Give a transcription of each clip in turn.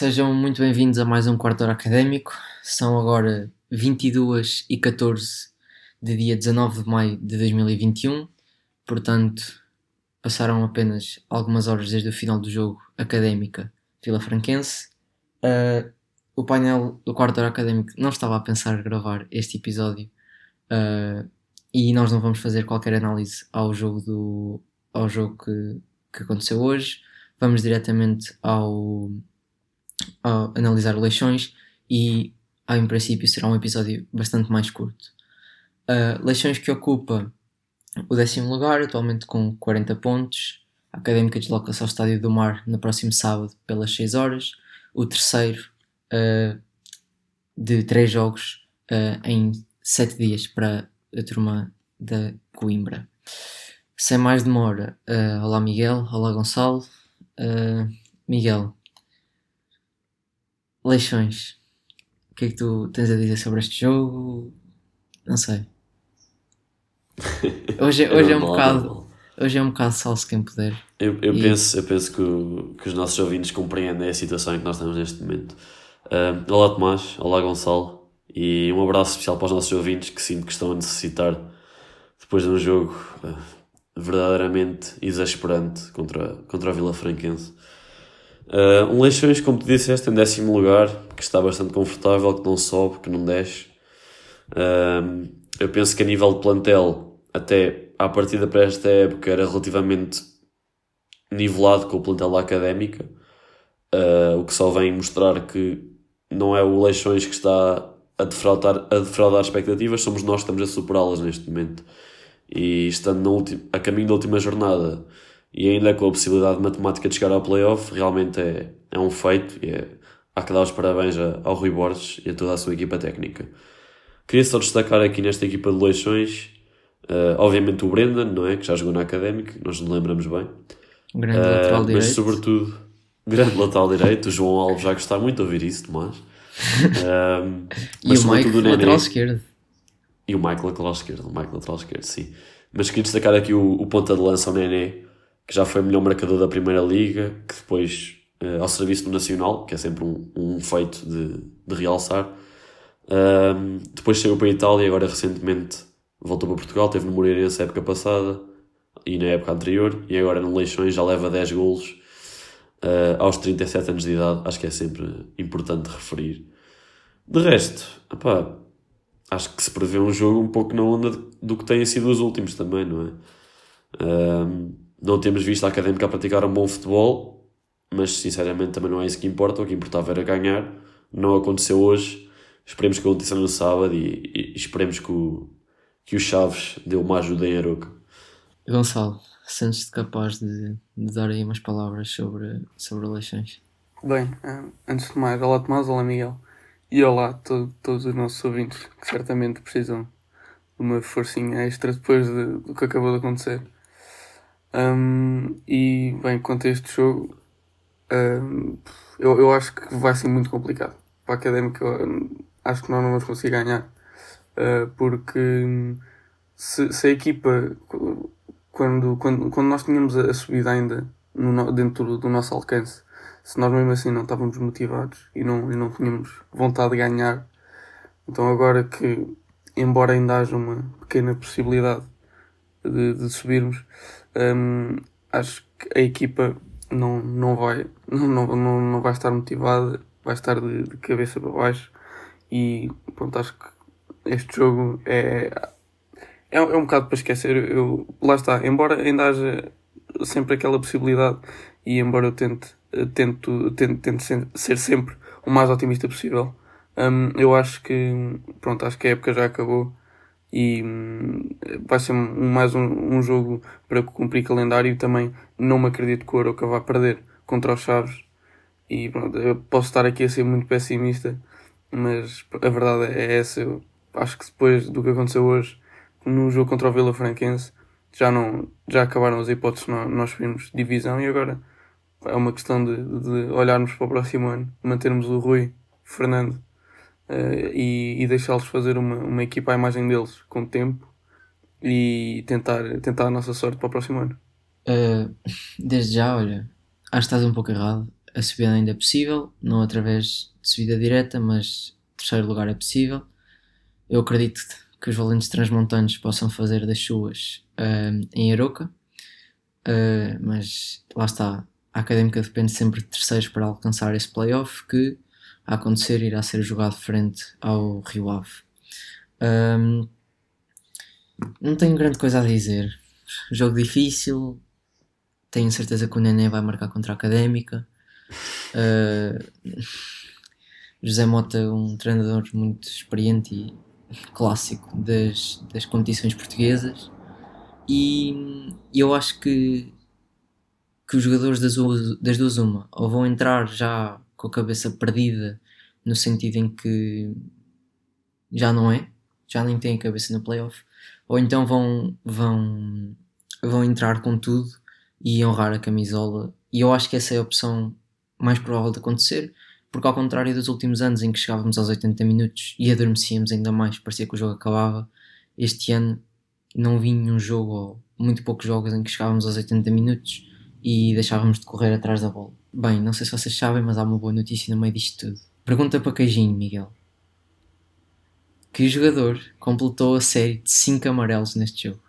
Sejam muito bem-vindos a mais um quarto hora académico. São agora 22 e 14 de dia 19 de maio de 2021. Portanto, passaram apenas algumas horas desde o final do jogo académica Vila Franquense. Uh, o painel do quarto hora académico não estava a pensar gravar este episódio uh, e nós não vamos fazer qualquer análise ao jogo, do, ao jogo que, que aconteceu hoje. Vamos diretamente ao a analisar Leixões e, em princípio, será um episódio bastante mais curto. Uh, Leixões que ocupa o décimo lugar, atualmente com 40 pontos. A Académica desloca-se ao Estádio do Mar no próximo sábado pelas 6 horas. O terceiro uh, de 3 jogos uh, em 7 dias para a turma da Coimbra. Sem mais demora, uh, olá Miguel, olá Gonçalo. Miguel, Leixões. O que é que tu tens a dizer sobre este jogo? Não sei. Hoje, é, hoje é, um bocado. Hoje é um bocado salso quem puder. Eu, eu, e... penso, eu penso que, o, que os nossos ouvintes compreendem a situação em que nós estamos neste momento. Uh, olá Tomás, olá Gonçalo e um abraço especial para os nossos ouvintes que sinto que estão a necessitar depois de um jogo uh, verdadeiramente exasperante contra, contra a Vila Franquense. Uh, um Leixões, como tu disseste, em décimo lugar, que está bastante confortável, que não sobe, que não desce. Uh, eu penso que a nível de plantel, até à partida para esta época, era relativamente nivelado com o plantel da Académica, uh, o que só vem mostrar que não é o Leixões que está a defraudar, a defraudar expectativas, somos nós que estamos a superá-las neste momento. E estando no a caminho da última jornada e ainda com a possibilidade matemática de chegar ao playoff, realmente é, é um feito e é, há que dar os parabéns ao Rui Borges e a toda a sua equipa técnica. Queria só destacar aqui nesta equipa de Leixões, uh, obviamente o Brendan, não é? Que já jogou na Académica, nós nos lembramos bem. Grande uh, lateral direito. Mas sobretudo, grande lateral direito, o João Alves já gostar muito de ouvir isso, Tomás. Uh, e o Mike lateral esquerdo. E o Mike lateral esquerdo, o Mike lateral esquerdo, sim. Mas queria destacar aqui o, o ponta de lança, o Nené, que já foi melhor marcador da Primeira Liga, que depois, uh, ao serviço do Nacional, que é sempre um, um feito de, de realçar, um, depois saiu para a Itália e agora recentemente voltou para Portugal, teve no Moreirense época passada e na época anterior, e agora no Leixões já leva 10 golos uh, aos 37 anos de idade, acho que é sempre importante referir. De resto, acho que se prevê um jogo um pouco na onda do que têm sido os últimos também, não é? Não temos visto a Académica a praticar um bom futebol, mas sinceramente também não é isso que importa. O que importava era ganhar. Não aconteceu hoje. Esperemos que aconteça no sábado e, e, esperemos que o, que o Chaves dê uma ajuda em Aroca. Gonçalo, sentes-te capaz de, de, dar aí umas palavras sobre, sobre eleições? Bem, eh, antes de mais, olá Tomás, olá Miguel. E olá a to todos os nossos ouvintes que certamente precisam de uma forcinha extra depois de, do que acabou de acontecer. Um, e, bem, quanto a este jogo, um, eu, eu acho que vai ser muito complicado. Para a Académica, acho que nós não vamos conseguir ganhar. Uh, porque se, se, a equipa, quando, quando, quando nós tínhamos a, subida ainda no, dentro do, do nosso alcance, se nós mesmo assim não estávamos motivados e não, e não tínhamos vontade de ganhar, então agora que, embora ainda haja uma pequena possibilidade de, de subirmos, um, acho que a equipa não, não, vai, não, não, não vai estar motivada, vai estar de, de cabeça para baixo e pronto, acho que este jogo é, é, é um bocado para esquecer. Eu, lá está, embora ainda haja sempre aquela possibilidade e embora eu tente, tento, tente, tente ser sempre o mais otimista possível, um, eu acho que pronto, acho que a época já acabou e hum, vai ser mais um, um, jogo para cumprir calendário também não me acredito que o Oroca vá perder contra os Chaves. E pronto, eu posso estar aqui a ser muito pessimista mas a verdade é essa. Eu acho que depois do que aconteceu hoje no jogo contra o Vila Franquense já não já acabaram as hipóteses nós, nós subimos divisão e agora é uma questão de, de olharmos para o próximo ano mantermos o Rui Fernando uh, e, e deixá-los fazer uma, uma equipa à imagem deles com o tempo e tentar, tentar a nossa sorte para o próximo ano. Uh, desde já, olha, acho que estás um pouco errado. a subida ainda é possível, não através de subida direta, mas terceiro lugar é possível. Eu acredito que os valentes transmontanos possam fazer das suas uh, em Aroca, uh, mas lá está, a Académica depende sempre de terceiros para alcançar esse playoff que, a acontecer, irá ser jogado frente ao Rio Ave. Um, não tenho grande coisa a dizer. Jogo difícil. Tenho certeza que o Nenê vai marcar contra a Académica. Uh, José Mota é um treinador muito experiente e clássico das, das competições portuguesas. E eu acho que, que os jogadores das, das duas uma ou vão entrar já com a cabeça perdida no sentido em que já não é, já nem têm a cabeça no playoff, ou então vão, vão, vão entrar com tudo e honrar a camisola. E eu acho que essa é a opção mais provável de acontecer, porque ao contrário dos últimos anos em que chegávamos aos 80 minutos e adormecíamos ainda mais, parecia que o jogo acabava, este ano não vi nenhum jogo ou muito poucos jogos em que chegávamos aos 80 minutos e deixávamos de correr atrás da bola. Bem, não sei se vocês sabem, mas há uma boa notícia no meio disto tudo. Pergunta para Queijinho, Miguel que jogador completou a série de 5 amarelos neste jogo?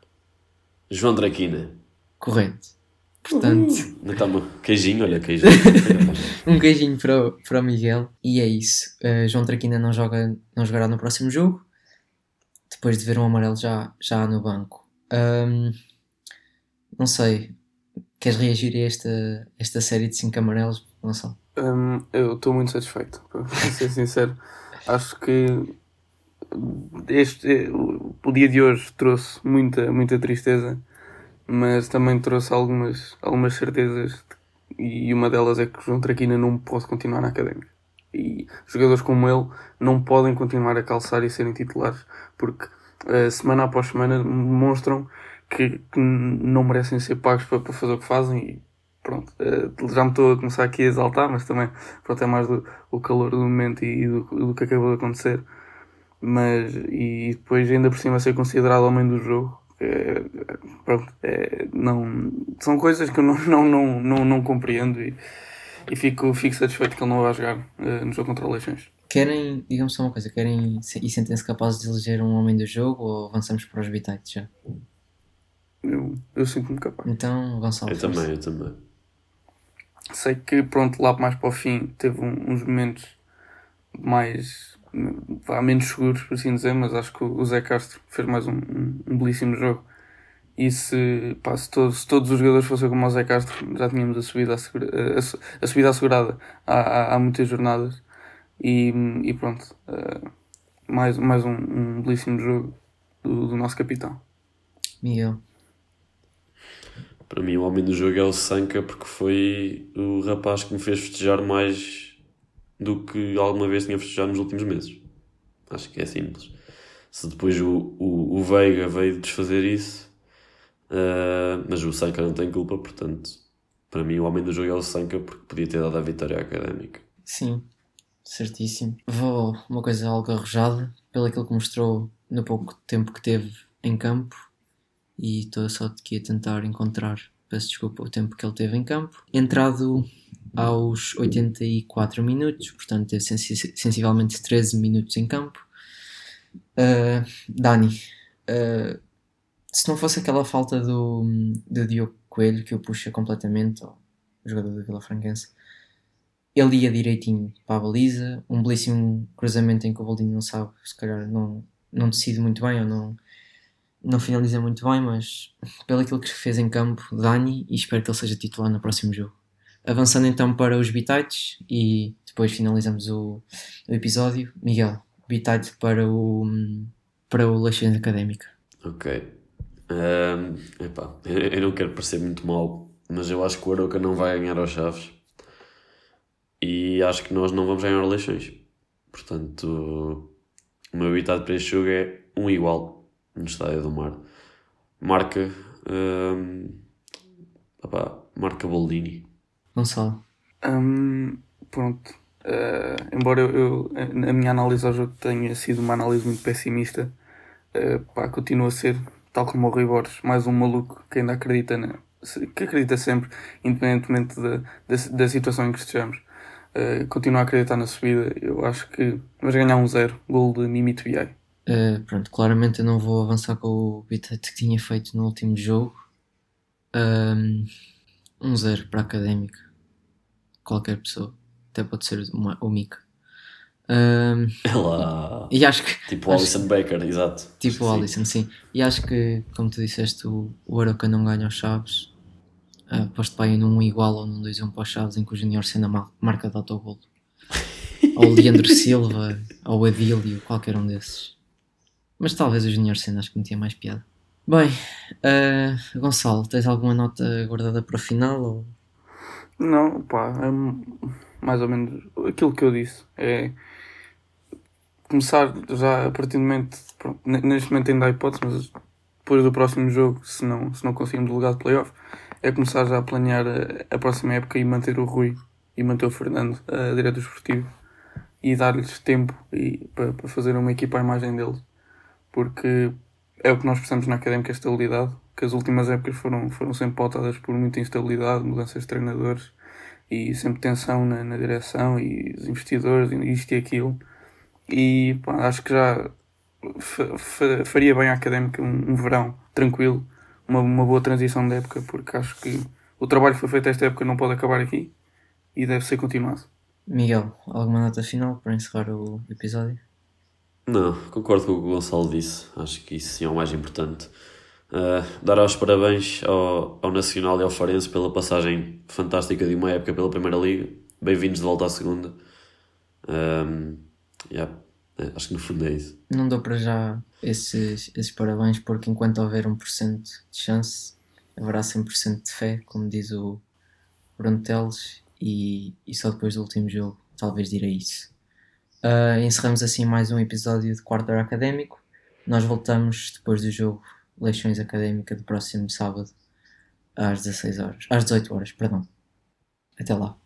João Draquina. Correto. Portanto. Não está queijinho, olha, queijinho. um queijinho para o, para o Miguel. E é isso. Uh, João Traquina não, joga, não jogará no próximo jogo. Depois de ver um amarelo já, já no banco. Um, não sei. Queres reagir a esta, esta série de 5 amarelos? Sei. Um, eu estou muito satisfeito, para ser sincero. Acho que este, o dia de hoje trouxe muita, muita tristeza, mas também trouxe algumas, algumas certezas e uma delas é que o João Traquina não pode continuar na académica. E jogadores como ele não podem continuar a calçar e serem titulares porque uh, semana após semana demonstram que, que, não merecem ser pagos para, para, fazer o que fazem e pronto, uh, já me estou a começar aqui a exaltar, mas também pronto, é mais do o calor do momento e, e do, do que acabou de acontecer mas e depois ainda por cima ser considerado homem do jogo é, pronto, é, não, são coisas que eu não, não, não, não, não compreendo e, e fico, fico satisfeito que ele não vai jogar uh, no jogo contra o Leixões. Querem, digamos só uma coisa, querem e sentem-se capazes de eleger um homem do jogo ou avançamos para os bitites já? Eu, eu sinto-me capaz. Então, Gonçalo. Eu também, eu também. Sei que, pronto, lá mais para o fim teve um, uns momentos mais vá, menos seguros, por assim dizer, mas acho que o Zé Castro fez mais um, um, um belíssimo jogo. E se, pá, se, todos, se todos os jogadores fossem como o Zé Castro, já tínhamos a subida, assegura, a, a subida assegurada há, há, há, muitas jornadas. E, e pronto, uh, mais, mais um, um belíssimo jogo do, do nosso capitão. Miguel. Para mim, o homem do jogo é o Sanka, porque foi o rapaz que me fez festejar mais do que alguma vez tinha festejado nos últimos meses. Acho que é simples. Se depois o, o, o Veiga veio desfazer isso, uh, mas o Sanka não tem culpa, portanto, para mim o homem do jogo é o Sanka porque podia ter dado a vitória académica. Sim, certíssimo. Vou uma coisa algo arrojada, pelo aquilo que mostrou no pouco tempo que teve em campo, e estou só aqui a tentar encontrar, peço desculpa, o tempo que ele teve em campo. Entrado aos 84 minutos, portanto teve sensivelmente 13 minutos em campo. Uh, Dani, uh, se não fosse aquela falta do, do Diogo Coelho que o puxa completamente, o jogador do Vila Franquense, ele ia direitinho para a baliza, um belíssimo cruzamento em que o Boldinho não sabe, se calhar não, não decide muito bem ou não, não finaliza muito bem, mas pelo aquilo que fez em campo, Dani, e espero que ele seja titular no próximo jogo. Avançando então para os bitites e depois finalizamos o, o episódio. Miguel, bitite para o, para o Leixões Académica. Ok. Um, epá, eu não quero parecer muito mal, mas eu acho que o Aroca não vai ganhar aos Chaves e acho que nós não vamos ganhar Leixões. Portanto, o meu bitite para este jogo é um igual no Estádio do Mar. Marca. Um, marca Boldini. Gonçalo? Um, pronto. Uh, embora eu, eu, a minha análise ao jogo tenha sido uma análise muito pessimista, uh, pá, continua a ser, tal como o Rui Borges, mais um maluco que ainda acredita na, que acredita sempre, independentemente da, da, da situação em que estejamos. Uh, continuo a acreditar na subida. Eu acho que vamos ganhar um zero. Gol de Mimito BI. Uh, pronto, claramente eu não vou avançar com o bit que tinha feito no último jogo. Um, um zero para a académica. Qualquer pessoa. Até pode ser uma, o Mika. Um, Ela. E acho que. Tipo o Alison Baker, exato. Tipo o Alisson, sim. E acho que, como tu disseste, o, o Aroca não ganha os Chaves. Uh, posto para aí num igual ou num 2-1 para os Chaves em que o Junior Senna marca de autogol. ou o Leandro Silva, ou o Adílio, qualquer um desses. Mas talvez o Junior Senna acho que metia mais piada. Bem, uh, Gonçalo, tens alguma nota guardada para o final? Ou... Não, pá, é mais ou menos aquilo que eu disse. É começar já a partir do momento. Pronto, neste momento ainda há hipótese, mas depois do próximo jogo, se não, se não conseguimos lugar de playoff, é começar já a planear a, a próxima época e manter o Rui e manter o Fernando a diretor esportivo e dar-lhes tempo e, para, para fazer uma equipa à imagem deles. Porque é o que nós precisamos na académica, estabilidade, que as últimas épocas foram, foram sempre pautadas por muita instabilidade, mudanças de treinadores e sempre tensão na, na direção e os investidores e isto e aquilo. E pá, acho que já faria bem à académica um, um verão tranquilo, uma, uma boa transição de época, porque acho que o trabalho que foi feito esta época não pode acabar aqui e deve ser continuado. Miguel, alguma nota final para encerrar o episódio? Não, concordo com o que o Gonçalo disse. Acho que isso sim é o mais importante. Uh, dar os parabéns ao, ao Nacional e ao Farense pela passagem fantástica de uma época pela Primeira Liga. Bem-vindos de volta à segunda. Um, yeah, é, acho que no fundo é isso. Não dou para já esses, esses parabéns, porque enquanto houver 1% de chance, haverá 100% de fé, como diz o Bruno Teles, e, e só depois do último jogo talvez direi isso. Uh, encerramos assim mais um episódio de Quarto Hora Académico. Nós voltamos depois do jogo Leixões Académica do próximo sábado às 16 horas, às 18 horas, perdão. Até lá.